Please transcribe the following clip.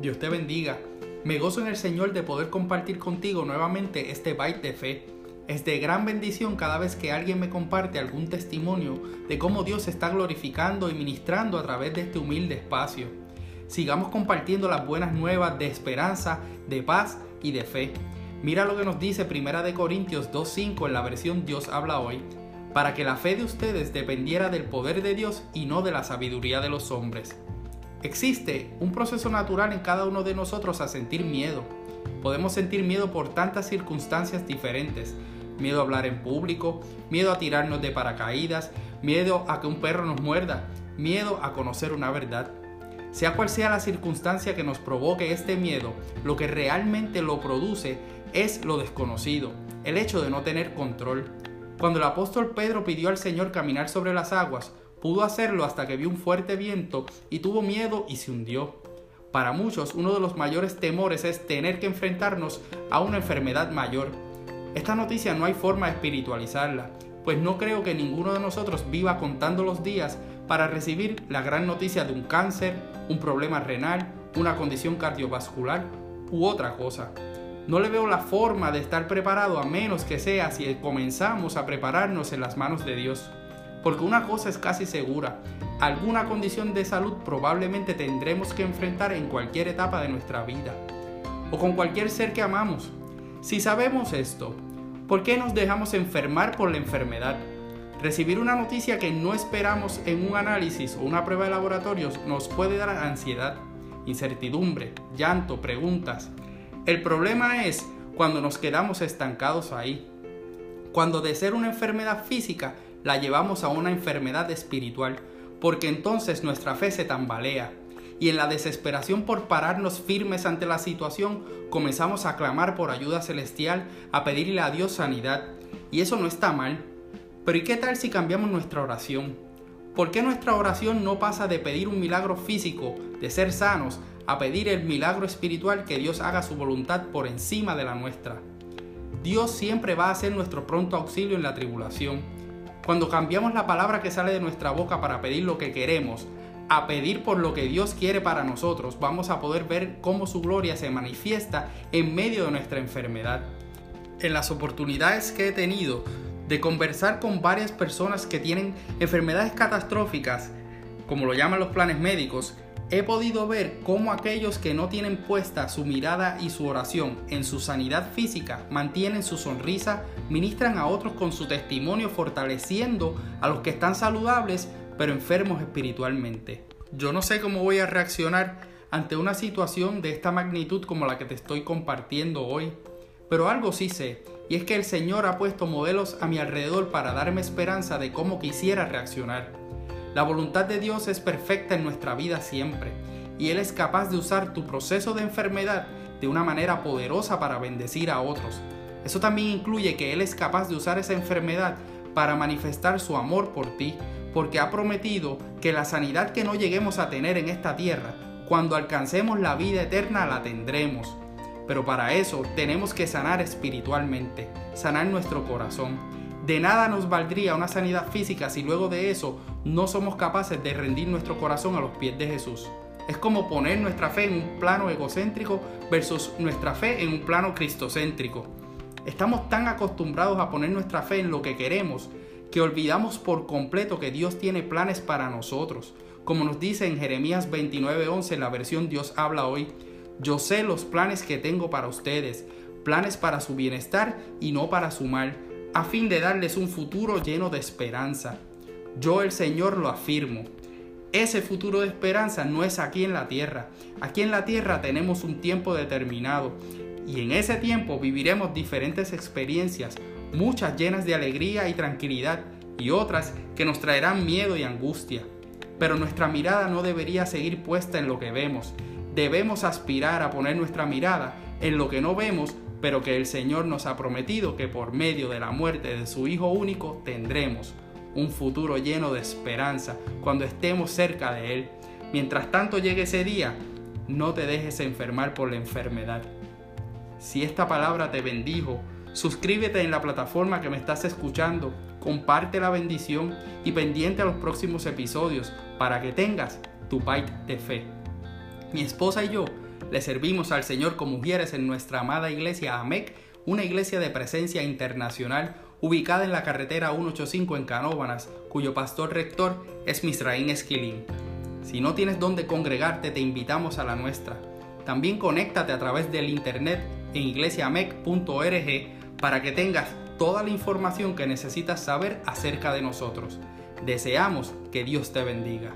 Dios te bendiga. Me gozo en el Señor de poder compartir contigo nuevamente este byte de fe. Es de gran bendición cada vez que alguien me comparte algún testimonio de cómo Dios está glorificando y ministrando a través de este humilde espacio. Sigamos compartiendo las buenas nuevas de esperanza, de paz y de fe. Mira lo que nos dice Primera de Corintios 2:5 en la versión Dios habla hoy, para que la fe de ustedes dependiera del poder de Dios y no de la sabiduría de los hombres. Existe un proceso natural en cada uno de nosotros a sentir miedo. Podemos sentir miedo por tantas circunstancias diferentes. Miedo a hablar en público, miedo a tirarnos de paracaídas, miedo a que un perro nos muerda, miedo a conocer una verdad. Sea cual sea la circunstancia que nos provoque este miedo, lo que realmente lo produce es lo desconocido, el hecho de no tener control. Cuando el apóstol Pedro pidió al Señor caminar sobre las aguas, Pudo hacerlo hasta que vio un fuerte viento y tuvo miedo y se hundió. Para muchos, uno de los mayores temores es tener que enfrentarnos a una enfermedad mayor. Esta noticia no hay forma de espiritualizarla, pues no creo que ninguno de nosotros viva contando los días para recibir la gran noticia de un cáncer, un problema renal, una condición cardiovascular u otra cosa. No le veo la forma de estar preparado a menos que sea si comenzamos a prepararnos en las manos de Dios. Porque una cosa es casi segura, alguna condición de salud probablemente tendremos que enfrentar en cualquier etapa de nuestra vida, o con cualquier ser que amamos. Si sabemos esto, ¿por qué nos dejamos enfermar por la enfermedad? Recibir una noticia que no esperamos en un análisis o una prueba de laboratorios nos puede dar ansiedad, incertidumbre, llanto, preguntas. El problema es cuando nos quedamos estancados ahí. Cuando de ser una enfermedad física la llevamos a una enfermedad espiritual, porque entonces nuestra fe se tambalea, y en la desesperación por pararnos firmes ante la situación, comenzamos a clamar por ayuda celestial, a pedirle a Dios sanidad, y eso no está mal. Pero ¿y qué tal si cambiamos nuestra oración? ¿Por qué nuestra oración no pasa de pedir un milagro físico, de ser sanos, a pedir el milagro espiritual que Dios haga su voluntad por encima de la nuestra? Dios siempre va a ser nuestro pronto auxilio en la tribulación cuando cambiamos la palabra que sale de nuestra boca para pedir lo que queremos, a pedir por lo que Dios quiere para nosotros, vamos a poder ver cómo su gloria se manifiesta en medio de nuestra enfermedad. En las oportunidades que he tenido de conversar con varias personas que tienen enfermedades catastróficas, como lo llaman los planes médicos, he podido ver cómo aquellos que no tienen puesta su mirada y su oración en su sanidad física mantienen su sonrisa, ministran a otros con su testimonio fortaleciendo a los que están saludables pero enfermos espiritualmente. Yo no sé cómo voy a reaccionar ante una situación de esta magnitud como la que te estoy compartiendo hoy, pero algo sí sé, y es que el Señor ha puesto modelos a mi alrededor para darme esperanza de cómo quisiera reaccionar. La voluntad de Dios es perfecta en nuestra vida siempre, y Él es capaz de usar tu proceso de enfermedad de una manera poderosa para bendecir a otros. Eso también incluye que Él es capaz de usar esa enfermedad para manifestar su amor por ti, porque ha prometido que la sanidad que no lleguemos a tener en esta tierra, cuando alcancemos la vida eterna la tendremos. Pero para eso tenemos que sanar espiritualmente, sanar nuestro corazón. De nada nos valdría una sanidad física si luego de eso no somos capaces de rendir nuestro corazón a los pies de Jesús. Es como poner nuestra fe en un plano egocéntrico versus nuestra fe en un plano cristocéntrico. Estamos tan acostumbrados a poner nuestra fe en lo que queremos que olvidamos por completo que Dios tiene planes para nosotros. Como nos dice en Jeremías 29:11 en la versión Dios habla hoy, yo sé los planes que tengo para ustedes, planes para su bienestar y no para su mal a fin de darles un futuro lleno de esperanza. Yo el Señor lo afirmo. Ese futuro de esperanza no es aquí en la tierra. Aquí en la tierra tenemos un tiempo determinado y en ese tiempo viviremos diferentes experiencias, muchas llenas de alegría y tranquilidad y otras que nos traerán miedo y angustia. Pero nuestra mirada no debería seguir puesta en lo que vemos. Debemos aspirar a poner nuestra mirada en lo que no vemos pero que el Señor nos ha prometido que por medio de la muerte de su Hijo único tendremos un futuro lleno de esperanza cuando estemos cerca de Él. Mientras tanto llegue ese día, no te dejes enfermar por la enfermedad. Si esta palabra te bendijo, suscríbete en la plataforma que me estás escuchando, comparte la bendición y pendiente a los próximos episodios para que tengas tu bite de fe. Mi esposa y yo Le servimos al Señor como mujeres en nuestra amada iglesia AMEC, una iglesia de presencia internacional ubicada en la carretera 185 en Canóbanas, cuyo pastor rector es Misraín Esquilín. Si no tienes dónde congregarte, te invitamos a la nuestra. También conéctate a través del internet en iglesiamec.org para que tengas toda la información que necesitas saber acerca de nosotros. Deseamos que Dios te bendiga.